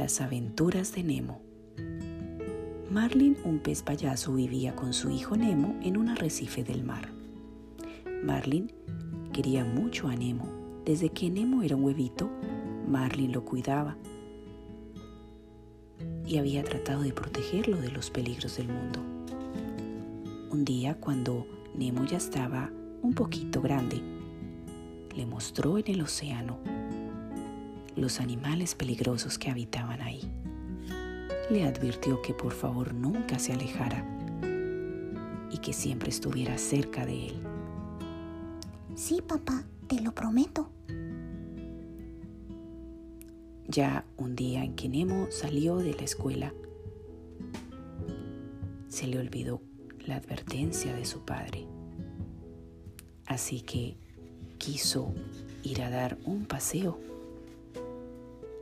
Las aventuras de Nemo. Marlin, un pez payaso, vivía con su hijo Nemo en un arrecife del mar. Marlin quería mucho a Nemo. Desde que Nemo era un huevito, Marlin lo cuidaba y había tratado de protegerlo de los peligros del mundo. Un día, cuando Nemo ya estaba un poquito grande, le mostró en el océano los animales peligrosos que habitaban ahí. Le advirtió que por favor nunca se alejara y que siempre estuviera cerca de él. Sí, papá, te lo prometo. Ya un día en que Nemo salió de la escuela, se le olvidó la advertencia de su padre. Así que quiso ir a dar un paseo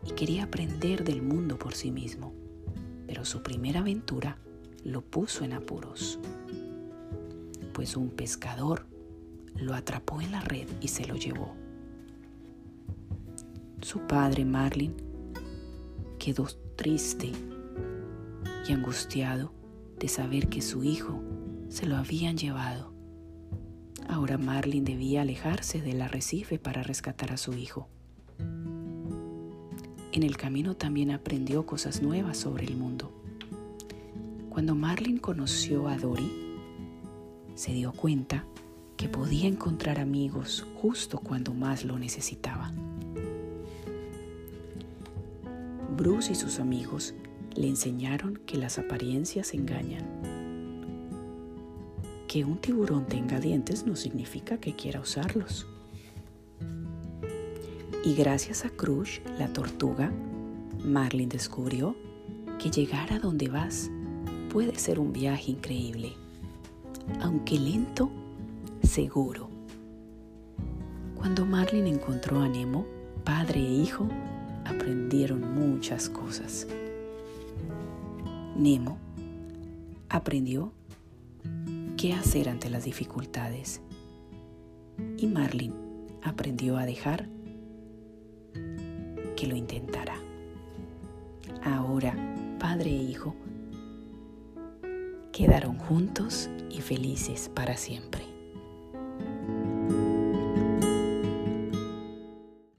y quería aprender del mundo por sí mismo, pero su primera aventura lo puso en apuros, pues un pescador lo atrapó en la red y se lo llevó. Su padre, Marlin, quedó triste y angustiado de saber que su hijo se lo habían llevado. Ahora Marlin debía alejarse del arrecife para rescatar a su hijo. En el camino también aprendió cosas nuevas sobre el mundo. Cuando Marlin conoció a Dory, se dio cuenta que podía encontrar amigos justo cuando más lo necesitaba. Bruce y sus amigos le enseñaron que las apariencias engañan. Que un tiburón tenga dientes no significa que quiera usarlos. Y gracias a Crush, la tortuga, Marlin descubrió que llegar a donde vas puede ser un viaje increíble, aunque lento, seguro. Cuando Marlin encontró a Nemo, padre e hijo aprendieron muchas cosas. Nemo aprendió qué hacer ante las dificultades y Marlin aprendió a dejar que lo intentará. Ahora, padre e hijo quedaron juntos y felices para siempre.